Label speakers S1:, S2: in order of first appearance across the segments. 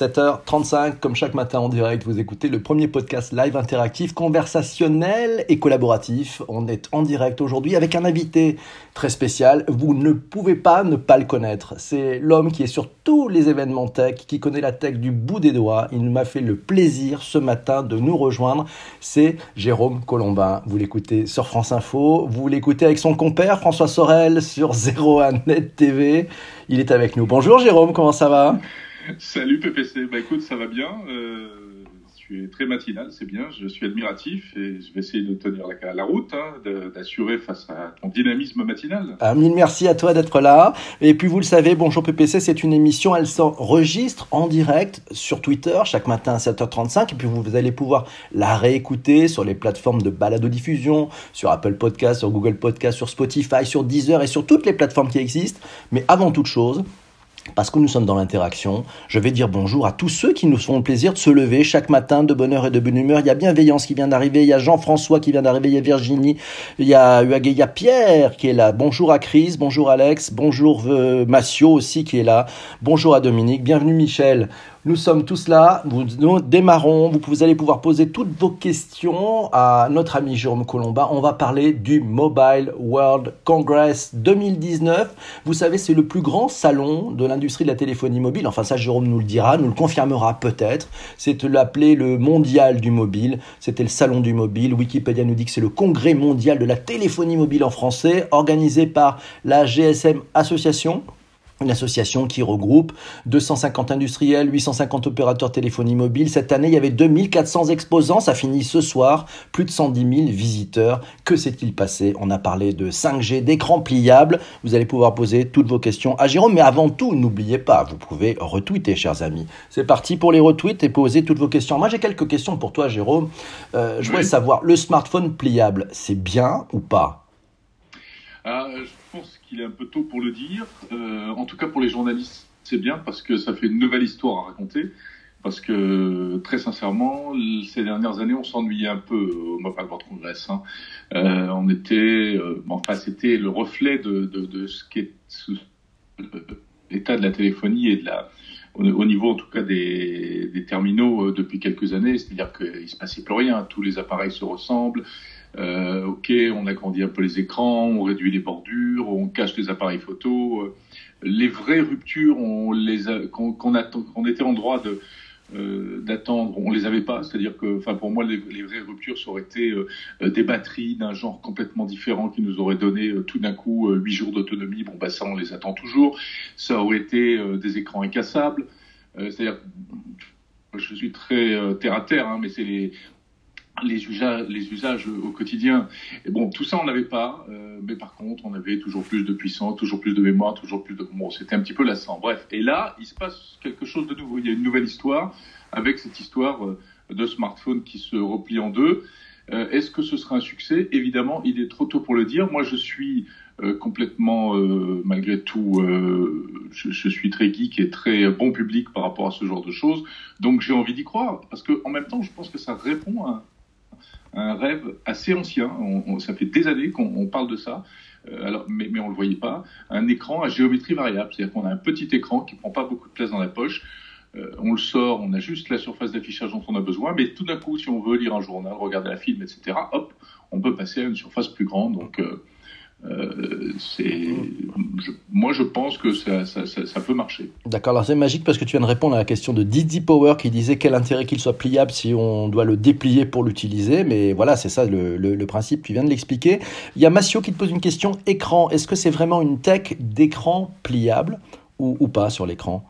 S1: 7h35, comme chaque matin en direct, vous écoutez le premier podcast live interactif, conversationnel et collaboratif. On est en direct aujourd'hui avec un invité très spécial. Vous ne pouvez pas ne pas le connaître. C'est l'homme qui est sur tous les événements tech, qui connaît la tech du bout des doigts. Il m'a fait le plaisir ce matin de nous rejoindre. C'est Jérôme Colombin. Vous l'écoutez sur France Info. Vous l'écoutez avec son compère François Sorel sur 01net TV. Il est avec nous. Bonjour Jérôme, comment ça va?
S2: Salut PPC, bah écoute, ça va bien. Euh, tu es très matinal, c'est bien. Je suis admiratif et je vais essayer de tenir la, route, hein, d'assurer face à ton dynamisme matinal.
S1: Ah, mille merci à toi d'être là. Et puis vous le savez, Bonjour PPC, c'est une émission, elle s'enregistre en direct sur Twitter chaque matin à 7h35. Et puis vous, allez pouvoir la réécouter sur les plateformes de balado-diffusion, sur Apple Podcast, sur Google Podcast, sur Spotify, sur Deezer et sur toutes les plateformes qui existent. Mais avant toute chose, parce que nous sommes dans l'interaction, je vais dire bonjour à tous ceux qui nous font le plaisir de se lever chaque matin de bonne heure et de bonne humeur. Il y a Bienveillance qui vient d'arriver, il y a Jean-François qui vient d'arriver, il y a Virginie, il y a, il y a Pierre qui est là. Bonjour à Chris, bonjour Alex, bonjour euh, Massio aussi qui est là, bonjour à Dominique, bienvenue Michel. Nous sommes tous là, nous démarrons, vous allez pouvoir poser toutes vos questions à notre ami Jérôme Colomba. On va parler du Mobile World Congress 2019. Vous savez, c'est le plus grand salon de l'industrie de la téléphonie mobile. Enfin, ça, Jérôme nous le dira, nous le confirmera peut-être. C'est l'appeler le mondial du mobile. C'était le salon du mobile. Wikipédia nous dit que c'est le congrès mondial de la téléphonie mobile en français, organisé par la GSM Association une association qui regroupe 250 industriels, 850 opérateurs téléphonie mobile. Cette année, il y avait 2400 exposants. Ça finit ce soir. Plus de 110 000 visiteurs. Que s'est-il passé? On a parlé de 5G, d'écran pliable. Vous allez pouvoir poser toutes vos questions à Jérôme. Mais avant tout, n'oubliez pas, vous pouvez retweeter, chers amis. C'est parti pour les retweets et poser toutes vos questions. Moi, j'ai quelques questions pour toi, Jérôme. Euh, je voudrais savoir, le smartphone pliable, c'est bien ou pas?
S2: Ah, Je pense il est un peu tôt pour le dire. Euh, en tout cas, pour les journalistes, c'est bien parce que ça fait une nouvelle histoire à raconter. Parce que très sincèrement, ces dernières années, on s'ennuyait un peu au Mobile World Congress. Hein. Euh, on était, euh, enfin, c'était le reflet de, ce qu'est l'état de la téléphonie et de la, au niveau en tout cas des, terminaux euh, depuis quelques années. C'est-à-dire qu'il se passait plus rien. Tous les appareils se ressemblent. Euh, ok, on agrandit un peu les écrans, on réduit les bordures, on cache les appareils photo. Euh, les vraies ruptures, on qu'on était en droit euh, d'attendre, on les avait pas. C'est-à-dire que, enfin, pour moi, les, vraies ruptures, ça aurait été des batteries d'un genre complètement différent qui nous aurait donné tout d'un coup huit jours d'autonomie. Bon, bah ça, on les attend toujours. Ça aurait été des écrans incassables. C'est-à-dire, je suis très terre à terre, hein, mais c'est les les usages, au quotidien. Et bon, tout ça, on n'avait pas, euh, mais par contre, on avait toujours plus de puissance, toujours plus de mémoire, toujours plus de... Bon, c'était un petit peu lassant. Bref, et là, il se passe quelque chose de nouveau. Il y a une nouvelle histoire avec cette histoire euh, de smartphone qui se replie en deux. Euh, Est-ce que ce sera un succès? Évidemment, il est trop tôt pour le dire. Moi, je suis complètement, malgré tout, je, je, suis très geek et très bon public par rapport à ce genre de choses. Donc, j'ai envie d'y croire parce que, en même temps, je pense que ça répond à un rêve assez ancien. Ça fait des années qu'on parle de ça. Euh, alors, mais, on le voyait pas. Un écran à géométrie variable, c'est-à-dire qu'on a un petit écran qui prend pas beaucoup de place dans la poche. Euh, on le sort, on a juste la surface d'affichage dont on a besoin, mais tout d'un coup, si on veut lire un journal, regarder un film, etc., hop, on peut passer à une surface plus grande. Donc, euh, euh, moi, je pense que ça, ça, ça, peut marcher.
S1: D'accord, alors c'est magique parce que tu viens de répondre à la question de Didi Power qui disait quel intérêt qu'il soit pliable si on doit le déplier pour l'utiliser. Mais voilà, c'est ça le, le, principe, tu viens de l'expliquer. Il y a Massio qui te pose une question écran. Est-ce que c'est vraiment une tech d'écran pliable ou, ou pas sur l'écran?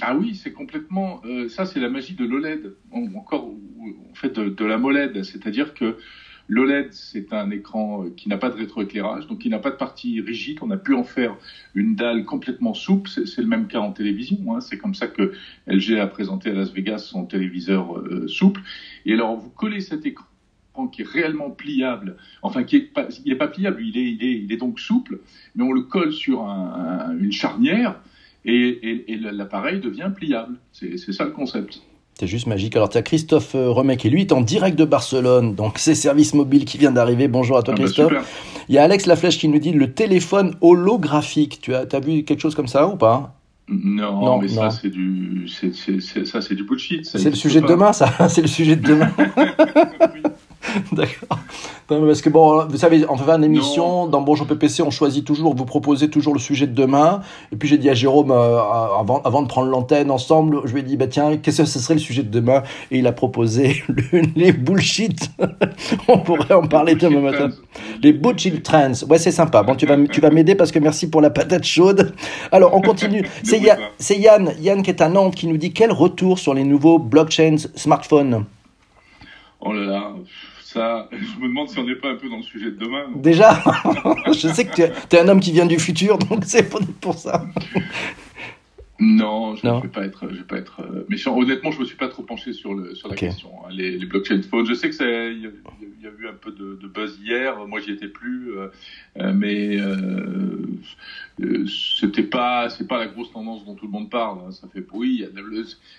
S2: Ah oui, c'est complètement. Euh, ça, c'est la magie de l'OLED, encore en fait de, de la MOLED, c'est-à-dire que L'OLED, c'est un écran euh, qui n'a pas de rétroéclairage, donc qui n'a pas de partie rigide. On a pu en faire une dalle complètement souple. C'est le même cas en télévision. Hein. C'est comme ça que LG a présenté à Las Vegas son téléviseur euh, souple. Et alors, vous collez cet écran qui est réellement pliable, enfin qui est pas, il est pas pliable, il est, il est, il est donc souple, mais on le colle sur un, une charnière et l'appareil devient pliable. C'est ça le concept.
S1: C'est juste magique. Alors, tu as Christophe euh, Remet qui, lui, est en direct de Barcelone. Donc, c'est Service Mobile qui vient d'arriver. Bonjour à toi, ah bah, Christophe. Il y a Alex Laflèche qui nous dit le téléphone holographique. Tu as, as vu quelque chose comme ça ou pas?
S2: Non, mais ça c'est du, ça c'est du bullshit.
S1: C'est le sujet de demain, ça. c'est le sujet de demain. D'accord. parce que bon, vous savez, en faisant une émission, dans Bonjour PPC, on choisit toujours, vous proposez toujours le sujet de demain. Et puis j'ai dit à Jérôme, euh, avant, avant de prendre l'antenne ensemble, je lui ai dit, bah tiens, qu'est-ce que ce serait le sujet de demain? Et il a proposé les bullshit. on pourrait en parler demain matin. Les bullshit trends. Ouais, c'est sympa. Bon, tu vas, tu vas m'aider parce que merci pour la patate chaude. Alors, on continue. C'est Yann, Yann qui est à Nantes qui nous dit quel retour sur les nouveaux blockchains smartphones?
S2: Oh là là, je me demande si on n'est pas un peu dans le sujet de demain.
S1: Déjà Je sais que tu es, un homme qui vient du futur, donc c'est pour ça.
S2: Non, je ne vais pas être, je vais pas être euh, méchant. Honnêtement, je me suis pas trop penché sur le sur la question. Hein. Les, les, blockchain phones, je sais que il y, a eu un peu de, de buzz hier. Moi, j'y étais plus, euh, euh mais euh, euh, c'était pas c'est pas la grosse tendance dont tout le monde parle. Hein. Ça fait oui,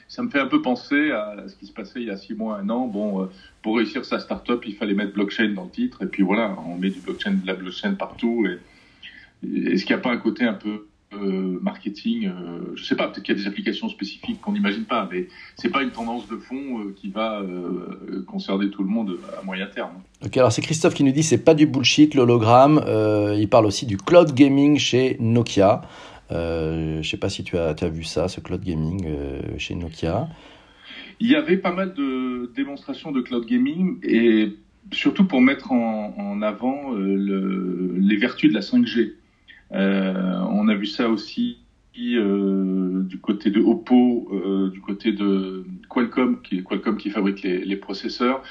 S2: ça me fait un peu penser à ce qui se passait il y a six mois, un an. Bon, pour réussir sa startup, il fallait mettre blockchain dans le titre, et puis voilà, on met du blockchain, de la blockchain partout. Et, et est-ce qu'il n'y a pas un côté un peu euh, marketing, euh, je sais pas, peut-être qu'il y a des applications spécifiques qu'on n'imagine pas, mais c'est pas une tendance de fond euh, qui va concerner tout le monde à moyen terme.
S1: Ok, alors c'est Christophe qui nous dit c'est pas du bullshit l'hologramme. il parle aussi du cloud gaming chez Nokia. je sais pas si tu as, as, vu ça, ce cloud gaming chez Nokia.
S2: Il y avait pas mal de démonstrations de cloud gaming et surtout pour mettre en, en avant le, les vertus de la 5G. Euh, on a vu ça aussi euh, du côté de Oppo, euh, du côté de Qualcomm, qui, Qualcomm qui fabrique les, processeurs.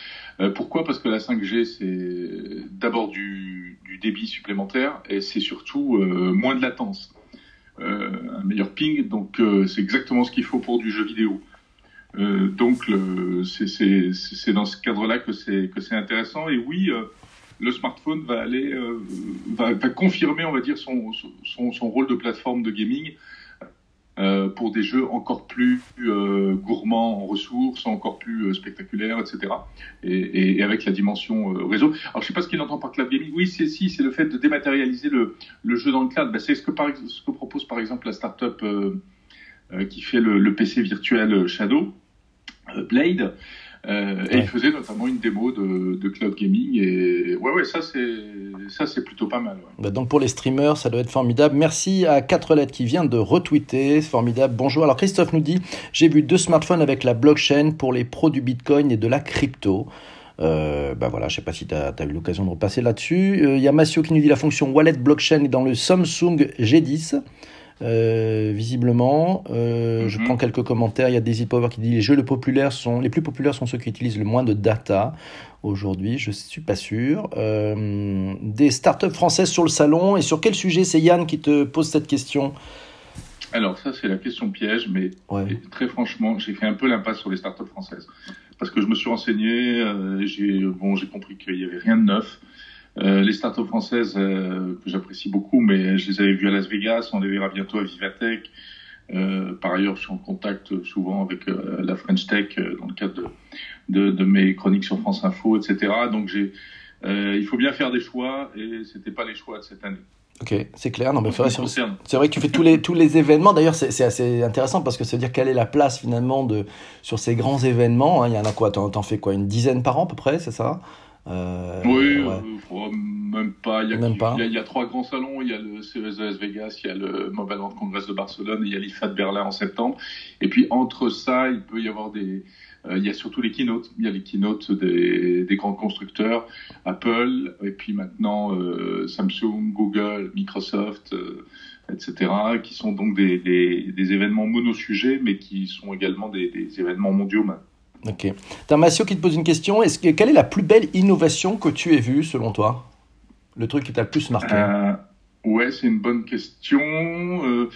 S2: pourquoi? Parce que la 5G, c'est d'abord du, débit supplémentaire et c'est surtout moins de latence, un meilleur ping. Donc c'est exactement ce qu'il faut pour du jeu vidéo. donc c'est dans ce cadre-là que c'est intéressant. Et oui, le smartphone va aller euh, va, confirmer, on va dire, son, rôle de plateforme de gaming euh, pour des jeux encore plus euh, gourmands en ressources, encore plus spectaculaires, etc. Et, avec la dimension réseau. Alors, je sais pas ce qu'il entend par cloud gaming. Oui, c'est si, c'est le fait de dématérialiser le, jeu dans le cloud. Ben, c'est ce que, propose par exemple la startup qui fait le PC virtuel Shadow, Blade. Euh, et il faisait notamment une démo de, de, cloud gaming. Et ouais, ouais, ça c'est plutôt pas mal.
S1: Bah, donc pour les streamers, ça doit être formidable. Merci à 4 lettres qui vient de retweeter, formidable. Bonjour. Alors Christophe nous dit j'ai vu deux smartphones avec la blockchain pour les pros du Bitcoin et de la crypto. Euh, bah voilà, je sais pas si tu as, as, eu l'occasion de repasser là-dessus. Il euh, y a Massio qui nous dit la fonction wallet blockchain est dans le Samsung G10. Euh, visiblement. Euh, je mhm. prends quelques commentaires. Il y a Daisy Power qui dit les jeux les, populaires sont, les plus populaires sont ceux qui utilisent le moins de data. Aujourd'hui, je suis pas sûr. Euh, des startups françaises sur le salon. Et sur quel sujet? C'est Yann qui te pose cette question.
S2: Alors ça, c'est la question piège, mais très franchement, j'ai fait un peu l'impasse sur les startups françaises. Parce que je me suis renseigné, j'ai bon, compris qu'il n'y avait rien de neuf. Euh, les startups françaises euh, que j'apprécie beaucoup, mais je les avais vues à Las Vegas, on les verra bientôt à Vivatech. Euh, par ailleurs, je suis en contact souvent avec la French Tech dans le cadre de, de, de, mes chroniques sur France Info, etc. Donc j'ai, il faut bien faire des choix et c'était pas les choix de cette année.
S1: Ok, c'est clair. Non, mais c'est vrai que tu fais tous les, tous les événements. D'ailleurs, c'est assez intéressant parce que ça veut dire quelle est la place finalement de, sur ces grands événements. Hein. Il y en a quoi? T'en fais quoi? Une dizaine par an à peu près, c'est ça?
S2: Euh, oui, euh, même pas. Il y, a, même pas. Il, y a, trois grands salons. Il y a le CES de Las Vegas, il y a le Mobile World Congress de Barcelone, et il y a l'IFA de Berlin en septembre. Et puis entre ça, il peut y avoir des. Euh, il y a surtout les keynotes. Il y a les keynotes des, des grands constructeurs, Apple, et puis maintenant euh, Samsung, Google, Microsoft, etc., qui sont donc des, des, des événements monosujets, mais qui sont également des, des événements mondiaux maintenant.
S1: Ok. T'as Massio qui te pose une question. Est-ce que, quelle est la plus belle innovation que tu aies vue selon toi? Le truc qui t'a le plus marqué
S2: euh, Ouais, c'est une bonne question. Euh,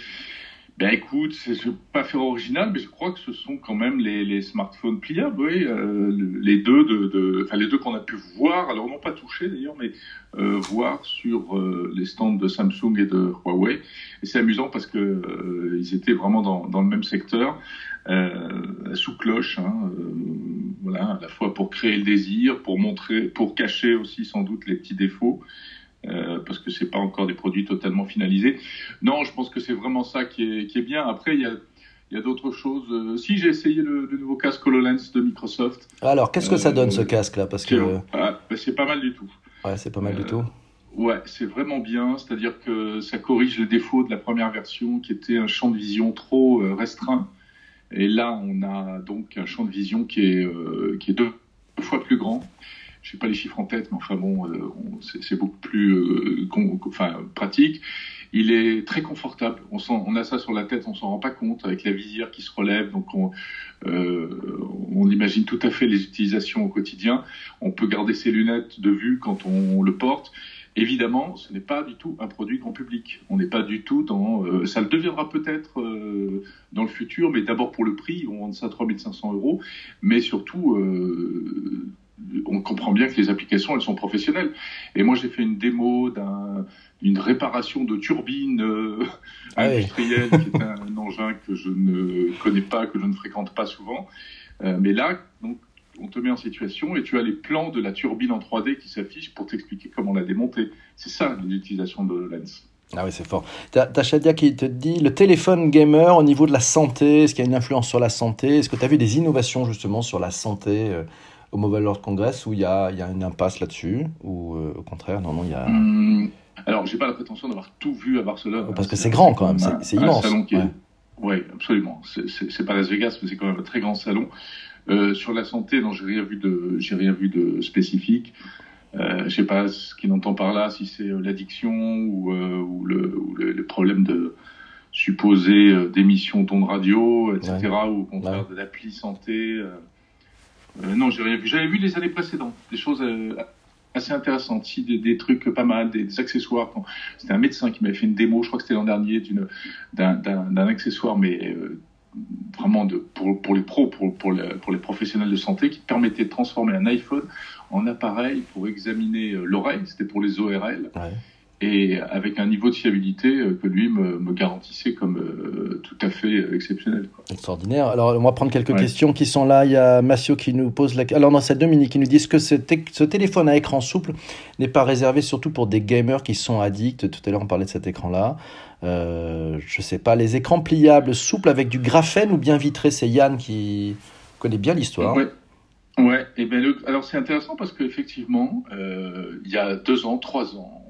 S2: ben écoute, c'est pas faire original, mais je crois que ce sont quand même les, les smartphones pliables, oui, euh, les deux de, de, enfin les deux qu'on a pu voir, alors non pas touché d'ailleurs, mais euh, voir sur euh, les stands de Samsung et de Huawei. Et c'est amusant parce que euh, ils étaient vraiment dans, dans le même secteur, sous cloche, hein, voilà, à la fois pour créer le désir, pour montrer, pour cacher aussi sans doute les petits défauts. Euh, parce que c'est pas encore des produits totalement finalisés. Non, je pense que c'est vraiment ça qui est, qui est bien. Après, il y a, il y a d'autres choses. Euh, si j'ai essayé le, le, nouveau casque HoloLens de Microsoft.
S1: Alors, qu'est-ce que ça donne ce casque-là? Parce que
S2: ah, ben, c'est pas mal du tout.
S1: Ouais, c'est pas mal du tout.
S2: Ouais, c'est vraiment bien. C'est-à-dire que ça corrige les défauts de la première version, qui était un champ de vision trop restreint. Et là, on a donc un champ de vision qui est, qui est deux fois plus grand je sais pas les chiffres en tête, mais enfin bon, euh, c'est beaucoup plus euh, enfin, pratique. Il est très confortable. On, a ça sur la tête, on s'en rend pas compte avec la visière qui se relève. Donc on, euh, on imagine tout à fait les utilisations au quotidien. On peut garder ses lunettes de vue quand on le porte. Évidemment, ce n'est pas du tout un produit grand public. On n'est pas du tout dans. Ça le deviendra peut-être dans le futur, mais d'abord pour le prix, on vend ça à 3500 euros. Mais surtout, on comprend bien que les applications, elles sont professionnelles. Et moi, j'ai fait une démo d'une réparation de turbine euh, ah industrielle, qui est un engin que je ne connais pas, que je ne fréquente pas souvent. Euh, mais là, donc, on te met en situation et tu as les plans de la turbine en 3D qui s'affichent pour t'expliquer comment la démonter. C'est ça l'utilisation de Lens.
S1: Ah oui, c'est fort. T'as Shadia qui te dit le téléphone gamer au niveau de la santé, est-ce qu'il y a une influence sur la santé? Est-ce que tu as vu des innovations justement sur la santé euh, au Mobile World Congress où il y a, y a une impasse là-dessus Ou euh, au contraire, non, non, il y a.
S2: Hum, alors, j'ai pas la prétention d'avoir tout vu à Barcelone.
S1: Parce que c'est grand quand même, c'est immense.
S2: Oui, absolument. C'est pas Las Vegas, mais c'est quand même un très grand salon. Euh, sur la santé, non, j'ai rien vu de, j'ai rien vu de spécifique. Euh, je sais pas ce qu'il entend par là, si c'est euh, l'addiction ou, euh, ou, le, ou le, problème de supposé d'émission d'ondes radio, etc., ou au contraire de l'appli santé. Euh, non, j'ai rien vu. J'avais vu les années précédentes, des choses euh, assez intéressantes, si, des, trucs pas mal, des, accessoires. C'était un médecin qui m'avait fait une démo, je crois que c'était l'an dernier, d'un accessoire, mais euh, vraiment pour, les pros, pour, les professionnels de santé, qui permettait de transformer un iPhone en appareil pour examiner l'oreille. C'était pour les ORL. Et avec un niveau de fiabilité euh, que lui me, me garantissait comme euh, tout à fait exceptionnel. Quoi.
S1: Extraordinaire. Alors, on va prendre quelques questions qui sont là. Il y a Massio qui nous pose la Alors, non, c'est Dominique qui nous dit que ce, ce téléphone à écran souple n'est pas réservé surtout pour des gamers qui sont addicts? Tout à l'heure, on parlait de cet écran-là. Euh, je sais pas, les écrans pliables souples avec du graphène ou bien vitré, c'est Yann qui connaît bien l'histoire.
S2: Ouais. Ouais, et ben alors c'est intéressant parce qu'effectivement, euh, il y a deux ans, trois ans,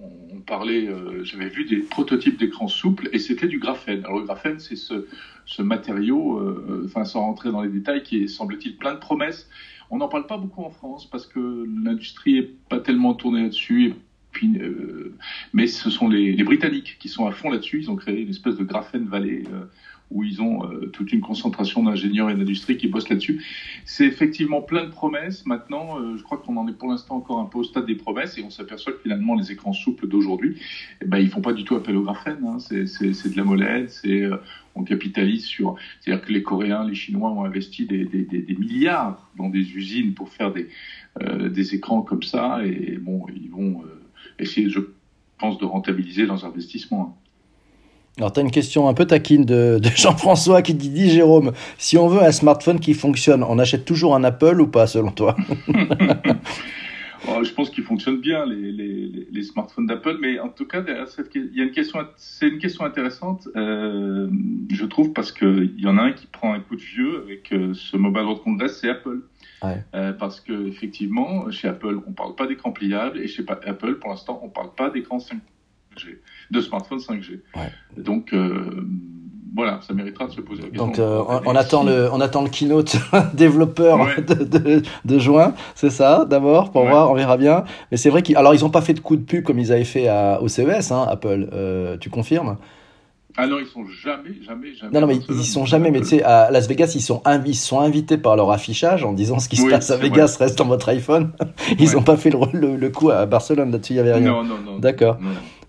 S2: euh, j'avais vu des prototypes d'écrans souples et c'était du graphène. Alors le graphène, c'est ce, matériau, euh, enfin sans rentrer dans les détails, qui semble-t-il plein de promesses. On n'en parle pas beaucoup en France parce que l'industrie est pas tellement tournée là-dessus. Euh, mais ce sont les, les, Britanniques qui sont à fond là-dessus. Ils ont créé une espèce de graphène vallée où ils ont euh, toute une concentration d'ingénieurs et d'industrie qui bossent là-dessus. C'est effectivement plein de promesses. Maintenant, euh, je crois qu'on en est pour l'instant encore un peu au stade des promesses et on s'aperçoit que finalement les écrans souples d'aujourd'hui, eh ben, ils font pas du tout appel au graphène. Hein. C'est de la molette, c'est euh, on capitalise sur, c'est-à-dire que les Coréens, les Chinois ont investi des, milliards dans des usines pour faire des, des écrans comme ça et bon, ils vont essayer, je pense, de rentabiliser leurs investissements.
S1: Alors, tu as une question un peu taquine de, Jean-François qui dit Jérôme, si on veut un smartphone qui fonctionne, on achète toujours un Apple ou pas, selon toi?
S2: Oh, Je pense qu'ils fonctionnent bien, les, les, les smartphones d'Apple, mais en tout cas, il y a une question, c'est une question intéressante, euh, je trouve, parce qu'il y en a un qui prend un coup de vieux avec euh, ce Mobile World Congress, c'est Apple. Ouais. Euh, parce que effectivement, chez Apple, on parle pas d'écran pliable, et chez Apple, pour l'instant, on parle pas d'écran 5 de smartphones 5G. Donc euh, voilà, ça méritera de se poser la question.
S1: Donc euh, on, attend le, on attend le keynote développeur de, de, juin, c'est ça d'abord pour voir, on verra bien. Mais c'est vrai qu'ils, alors ils n'ont pas fait de coup de pub comme ils avaient fait à, au CES, hein, Apple. Euh, tu confirmes?
S2: Ah non, ils sont jamais, jamais, jamais.
S1: Non, non, mais ils, sont jamais. Mais tu sais, à Las Vegas, ils sont, invités par leur affichage en disant ce qui se passe à Vegas reste dans votre iPhone. Ils n'ont pas fait le, le, coup à Barcelone là-dessus, il y avait rien.
S2: Non, non, non.
S1: D'accord.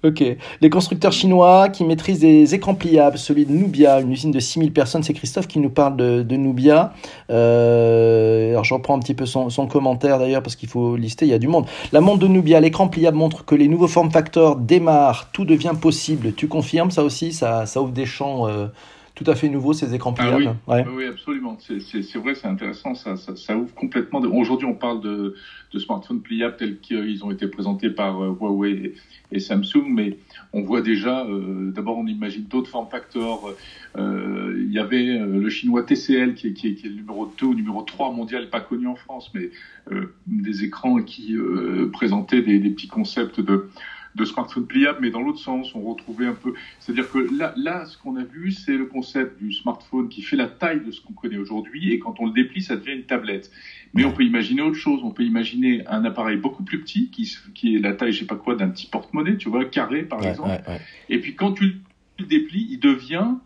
S1: Ok. Les constructeurs chinois qui maîtrisent des écrans pliables, celui de Nubia, une usine de 6000 personnes. C'est Christophe qui nous parle de, Nubia. Euh, alors j'en prends un petit peu son, son commentaire d'ailleurs parce qu'il faut lister, il y a du monde. La montre de Nubia, l'écran pliable montre que les nouveaux form factors démarrent, tout devient possible. Tu confirmes ça aussi? Ça, ça ouvre des champs euh, tout à fait nouveau ces écrans
S2: pliables.
S1: Ah
S2: oui, oui, absolument. C'est vrai, c'est intéressant. Ça, ça, ouvre complètement. Aujourd'hui, on parle de, de, smartphones pliables tels qu'ils ont été présentés par euh, Huawei et, Samsung, mais on voit déjà. Euh, d'abord, on imagine d'autres form factors. Euh, il y avait le chinois TCL qui est, qui, est, le numéro 2 ou numéro 3 mondial, pas connu en France, mais des écrans qui présentaient des, des petits concepts de de smartphone pliable, mais dans l'autre sens, on retrouvait un peu. C'est-à-dire que là, là ce qu'on a vu, c'est le concept du smartphone qui fait la taille de ce qu'on connaît aujourd'hui, et quand on le déplie, ça devient une tablette. Mais on peut imaginer autre chose. On peut imaginer un appareil beaucoup plus petit, qui, qui est la taille, je sais pas quoi, d'un petit porte-monnaie, tu vois, carré par exemple. et puis quand tu le déplies, il devient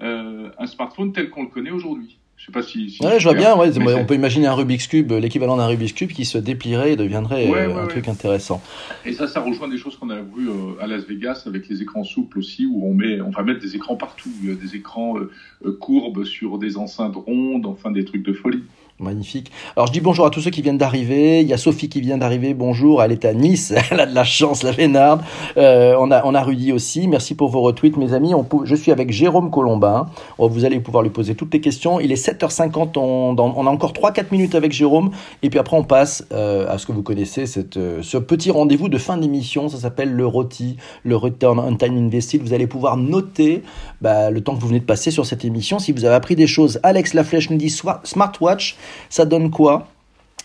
S2: euh, un smartphone tel qu'on le connaît aujourd'hui. Je sais pas si.
S1: ouais, je vois bien. Ouais, on peut imaginer un Rubik's Cube, l'équivalent d'un Rubik's Cube qui se déplierait et deviendrait euh, un truc intéressant.
S2: Et ça, ça rejoint des choses qu'on a vues euh, à Las Vegas avec les écrans souples aussi, où on met, on va mettre des écrans partout, des écrans euh, courbes sur des enceintes rondes, enfin des trucs de folie.
S1: Magnifique. Alors je dis bonjour à tous ceux qui viennent d'arriver. Il y a Sophie qui vient d'arriver. Bonjour. Elle est à Nice. Elle a de la chance, la Vénarde. Euh, on a on a Rudy aussi. Merci pour vos retweets, mes amis. Je suis avec Jérôme Colombin. Oh, vous allez pouvoir lui poser toutes les questions. Il est 7h50. On, on a encore 3-4 minutes avec Jérôme. Et puis après on passe euh, à ce que vous connaissez, euh, ce petit rendez-vous de fin d'émission. Ça s'appelle le ROTI, le Return on Time Invested. Vous allez pouvoir noter bah, le temps que vous venez de passer sur cette émission. Si vous avez appris des choses, Alex Laflèche nous dit smartwatch. Ça donne quoi?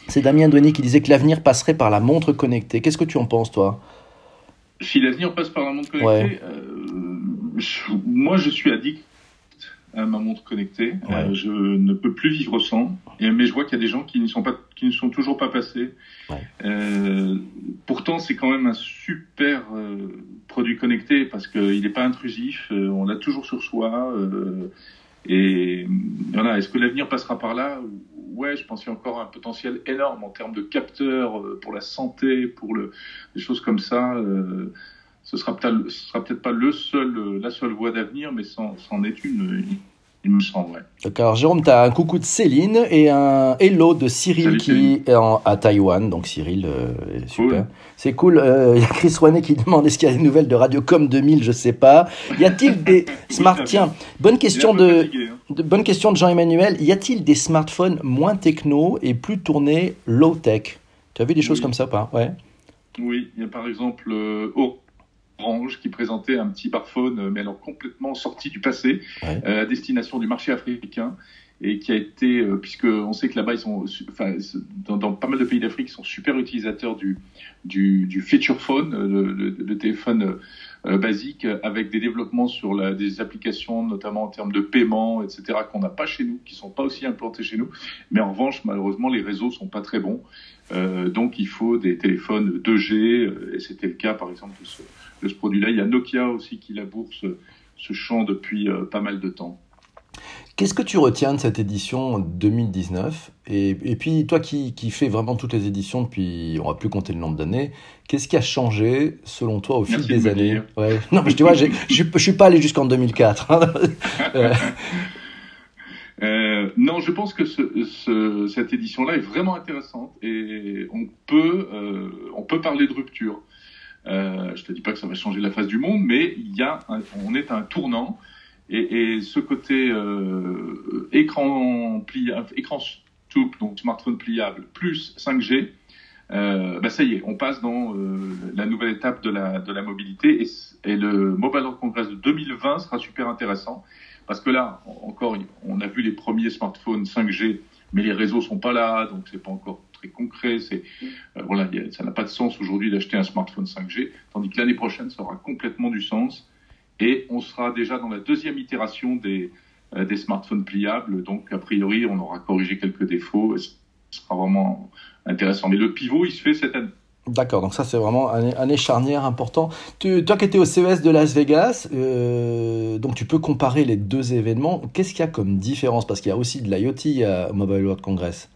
S1: C'est Damien Douanier qui disait que l'avenir passerait par la montre connectée. Qu'est-ce que tu en penses, toi?
S2: Si l'avenir passe par la montre connectée, euh, moi je suis addict à ma montre connectée. Euh, je ne peux plus vivre sans. Et, mais je vois qu'il y a des gens qui ne sont pas, qui ne sont toujours pas passés. Euh, pourtant, c'est quand même un super produit connecté parce qu'il n'est pas intrusif. on l'a toujours sur soi. Et voilà. Est-ce que l'avenir passera par là ouais, je pense qu'il y a encore un potentiel énorme en termes de capteurs euh, pour la santé, pour le, des choses comme ça. Euh, ce sera peut-être, pas le seul, euh, la seule voie d'avenir, mais c'en est une, il me semble.
S1: D'accord, Jérôme, tu as un coucou de Céline et un hello de Cyril qui est à Taïwan. Donc Cyril, super. C'est cool. Il y a Chris Rouanet qui demande est-ce qu'il y a des nouvelles de Radiocom 2000 Je sais pas. Y a-t-il des smart Tiens, bonne question de. Hein bonne question de Jean-Emmanuel. Y a-t-il des smartphones moins techno et plus tournés low-tech? Tu as vu des choses comme ça ou pas? Ouais.
S2: Oui, il y a par exemple euh, Orange qui présentait un petit smartphone, euh, mais alors complètement sorti du passé, euh, à destination du marché africain et qui a été, puisque on sait que là-bas ils sont, enfin, dans, pas mal de pays d'Afrique, ils sont super utilisateurs du du, du feature phone, le téléphone euh, basique avec des développements sur la, des applications, notamment en termes de paiement, etc., qu'on n'a pas chez nous, qui sont pas aussi implantés chez nous. Mais en revanche, malheureusement, les réseaux sont pas très bons. Euh, donc, il faut des téléphones 2G, euh, et c'était le cas, par exemple, de ce, de ce produit-là. Il y a Nokia aussi qui laboure ce, ce champ depuis euh, pas mal de temps.
S1: Qu'est-ce que tu retiens de cette édition 2019 et, et, puis, toi qui, qui fais vraiment toutes les éditions depuis, on va plus compter le nombre d'années, qu'est-ce qui a changé selon toi au fil des années? ouais. Non, mais tu vois, je ne suis pas allé jusqu'en 2004. Hein.
S2: euh, non, je pense que ce, ce, cette édition-là est vraiment intéressante et on peut, euh, on peut parler de rupture. Euh, je te dis pas que ça va changer la face du monde, mais il y a on est à un tournant. Et, ce côté euh, écran pliable, écran donc smartphone pliable, plus 5G, euh, bah ça y est, on passe dans euh, la nouvelle étape de la, de la mobilité. Et, et, le Mobile World Congress de 2020 sera super intéressant. Parce que là, encore, on a vu les premiers smartphones 5G, mais les réseaux sont pas là, donc c'est pas encore très concret. C'est euh, voilà, ça n'a pas de sens aujourd'hui d'acheter un smartphone 5G, tandis que l'année prochaine, ça aura complètement du sens et on sera déjà dans la deuxième itération des, euh, des smartphones pliables. Donc, a priori, on aura corrigé quelques défauts. Et ce sera vraiment intéressant. Mais le pivot, il se fait cette année.
S1: D'accord, donc ça c'est vraiment un année charnière important. Tu, toi qui étais au CES de Las Vegas, euh, donc tu peux comparer les deux événements. Qu'est-ce qu'il y a comme différence? Parce qu'il y a aussi de l'IoT au Mobile World Congress.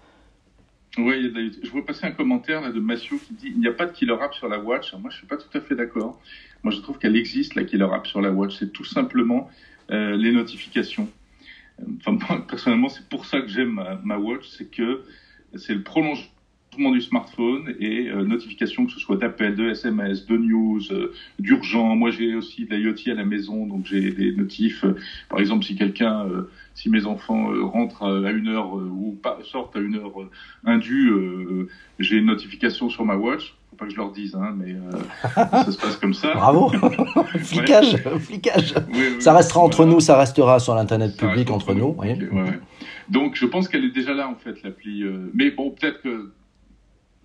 S2: Oui, je vois passer un commentaire là, de Mathieu qui dit il n'y a pas de killer app sur la watch. moi, je suis pas tout à fait d'accord. Moi, je trouve qu'elle existe, la killer app sur la watch. C'est tout simplement euh, les notifications. Enfin, personnellement, c'est pour ça que j'aime ma, watch, c'est que c'est le prolongement du smartphone et euh, notification que ce soit d'appels, de SMS, de news, euh, d'urgent. Moi, j'ai aussi de l'IoT à la maison, donc j'ai des notifs. Euh, par exemple, si quelqu'un, si mes enfants rentrent à une heure ou sortent à une heure indue, j'ai une notification sur ma watch. Faut pas que je leur dise, hein, mais ça se passe comme ça.
S1: Bravo, flicage, flicage. ça restera entre nous, ça restera sur l'internet public entre nous.
S2: donc, je pense qu'elle est déjà là en fait l'appli. mais bon, peut-être que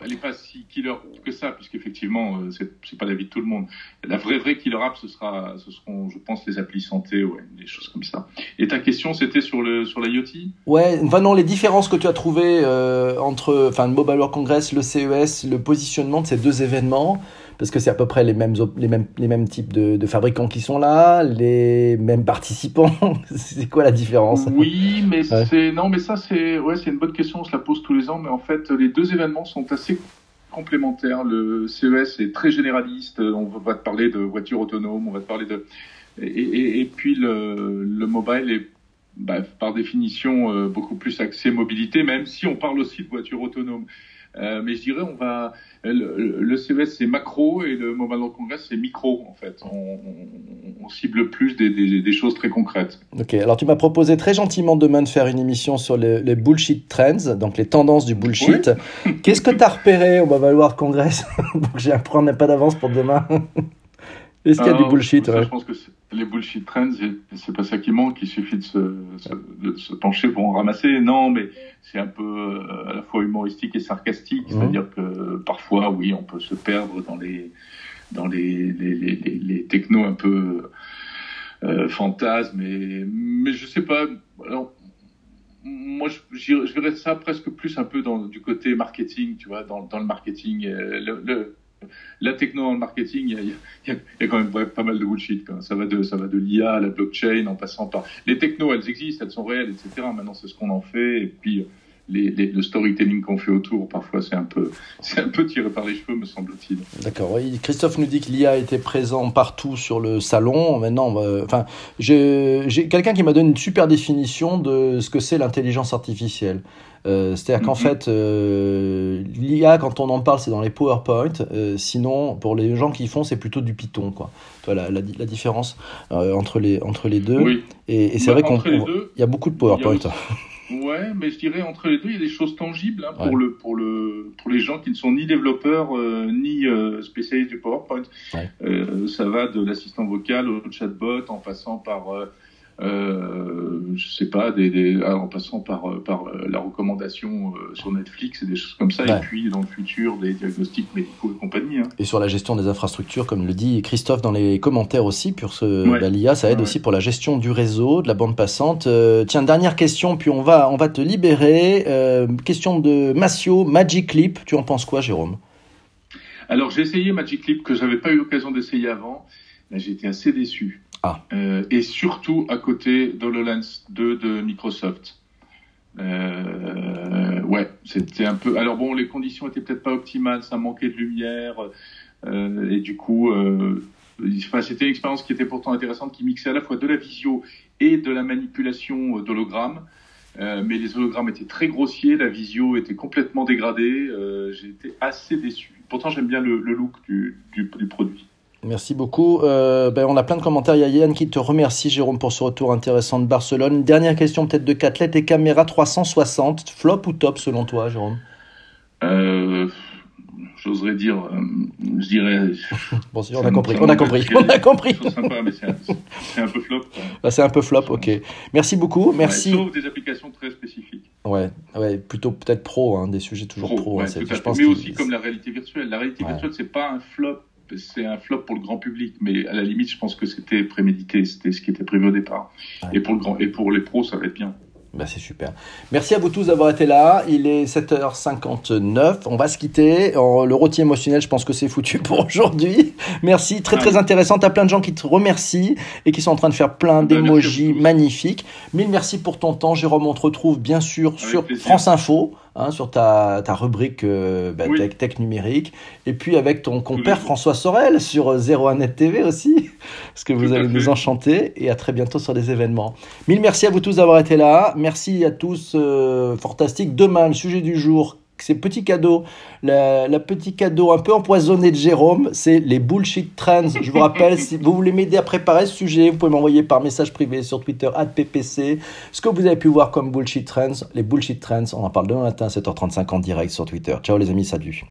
S2: elle n'est pas si killer que ça, puisqu'effectivement, euh, c'est, c'est pas l'avis de tout le monde. La vraie, vraie killer app, ce, sera, ce seront, je pense, les applis santé, ouais, des choses comme ça. Et ta question, c'était sur, le, sur l'IoT
S1: Ouais, enfin non, les différences que tu as trouvées euh, entre enfin, le Mobile World Congress, le CES, le positionnement de ces deux événements parce que c'est à peu près les mêmes, les mêmes, les mêmes types de, de fabricants qui sont là, les mêmes participants. c'est quoi la différence?
S2: Oui, mais c'est non, mais ça c'est ouais, c'est une bonne question. On se la pose tous les ans, mais en fait les deux événements sont assez complémentaires. Le CES est très généraliste. On va te parler de voitures autonomes, on va te parler de et, et, et puis le, le mobile est bah, par définition euh, beaucoup plus axé mobilité, même si on parle aussi de voitures autonomes. Euh, mais je dirais, on va le, le CES c'est macro et le Mobile World Congress c'est micro en fait. On, on, cible plus des, des, des, choses très concrètes.
S1: Ok, alors tu m'as proposé très gentiment demain de faire une émission sur les, les bullshit trends, donc les tendances du bullshit. Qu'est-ce que tu as repéré au Mobile World Congress? Donc j'ai appris pas d'avance pour demain. Est-ce qu'il y a du bullshit
S2: Je pense que les bullshit trends, c'est pas ça qui manque. Il suffit de se, de se pencher pour en ramasser. Non, mais c'est un peu euh, à la fois humoristique et sarcastique. C'est-à-dire que parfois, oui, on peut se perdre dans les dans les les, les, les technos un peu euh, fantasmes. Mais mais je sais pas. Alors, moi, je, je verrais ça presque plus un peu dans du côté marketing, tu vois, dans, dans le marketing. Euh, le, le la techno en marketing, il y, a, quand même pas mal de bullshit. Ça va de, ça va de l'IA à la blockchain en passant par les technos, elles existent, elles sont réelles, etc. Maintenant, c'est ce qu'on en fait. Et puis, les, le storytelling qu'on fait autour, parfois, c'est un peu, c'est un peu tiré par les cheveux, me semble-t-il.
S1: D'accord. Oui. Christophe nous dit que l'IA était présent partout sur le salon. Maintenant, enfin, j'ai quelqu'un qui m'a donné une super définition de ce que c'est l'intelligence artificielle. Euh, c'est-à-dire qu'en mhm. fait, euh, l'IA, quand on en parle, c'est dans les PowerPoint. Euh, sinon, pour les gens qui font, c'est plutôt du Python. Quoi. Tu la, la, différence entre, les, entre les deux.
S2: Oui.
S1: Et, c'est bah, vrai qu'il y a beaucoup de PowerPoint.
S2: Ouais, mais je dirais entre les deux, il y a des choses tangibles hein, pour le pour le pour les gens qui ne sont ni développeurs ni spécialistes du PowerPoint. ça va de l'assistant vocal au chatbot en passant par euh, je sais pas, des, des, ah, en passant par, euh, par euh, la recommandation euh, sur Netflix et des choses comme ça, et puis dans le futur, des diagnostics médicaux et compagnie. Hein.
S1: Et sur la gestion des infrastructures, comme le dit Christophe dans les commentaires aussi, pour ce, ouais. l'IA, ça aide aussi pour la gestion du réseau, de la bande passante. tiens, dernière question, puis on va, on va te libérer. question de Massio, Magic Clip, tu en penses quoi, Jérôme?
S2: Alors, j'ai essayé Magic Clip que j'avais pas eu l'occasion d'essayer avant, j'ai été assez déçu.
S1: Ah.
S2: Euh, et surtout à côté d'HoloLens 2 de Microsoft. Euh, ouais, c'était un peu. Alors bon, les conditions étaient peut-être pas optimales, ça manquait de lumière, euh, et du coup, enfin, c'était une expérience qui était pourtant intéressante, qui mixait à la fois de la visio et de la manipulation d'hologrammes. mais les hologrammes étaient très grossiers, la visio était complètement dégradée. J'ai été assez déçu. Pourtant, j'aime bien le, look du produit.
S1: Merci beaucoup. Euh, ben, on a plein de commentaires. Il y a Yann qui te remercie, Jérôme, pour ce retour intéressant de Barcelone. Dernière question peut-être de Catlet et caméra 360. Flop ou top selon toi, Jérôme?
S2: Euh, J'oserais dire, euh, je dirais.
S1: bon, on a compris, on a compris, on a compris.
S2: C'est sympa, mais c'est un, peu flop.
S1: Ah, c'est un peu flop, ok. Merci beaucoup, merci.
S2: sauf des applications très spécifiques.
S1: Ouais, ouais plutôt peut-être pro, hein, des sujets toujours pro.
S2: hein, mais aussi comme la réalité virtuelle. La réalité virtuelle, c'est pas un flop c'est un flop pour le grand public, mais à la limite, je pense que c'était prémédité, c'était ce qui était prévu au départ. Et pour le grand, et pour les pros, ça va être bien.
S1: Bah c'est super. Merci à vous tous d'avoir été là. Il est 7h59. On va se quitter. Le rôti émotionnel, je pense que c'est foutu pour aujourd'hui. Merci. Très, très intéressant. T'as plein de gens qui te remercient et qui sont en train de faire plein bah, d'émojis magnifiques. Mille merci pour ton temps, Jérôme. On te retrouve bien sûr sur France Info. Hein, sur ta, ta rubrique euh, bah, tech, tech, numérique, et puis avec ton compère François Sorel sur 01net euh, TV aussi, parce que vous allez nous enchanter, et à très bientôt sur des événements. Mille merci à vous tous d'avoir été là, merci à tous, euh, fantastique. Demain, le sujet du jour, ces petits cadeaux, le, petit cadeau un peu empoisonné de Jérôme, c'est les bullshit trends. Je vous rappelle, si vous voulez m'aider à préparer ce sujet, vous pouvez m'envoyer par message privé sur Twitter, ppc, ce que vous avez pu voir comme bullshit trends. Les bullshit trends, on en parle demain matin à 7h35 en direct sur Twitter. Ciao les amis, salut.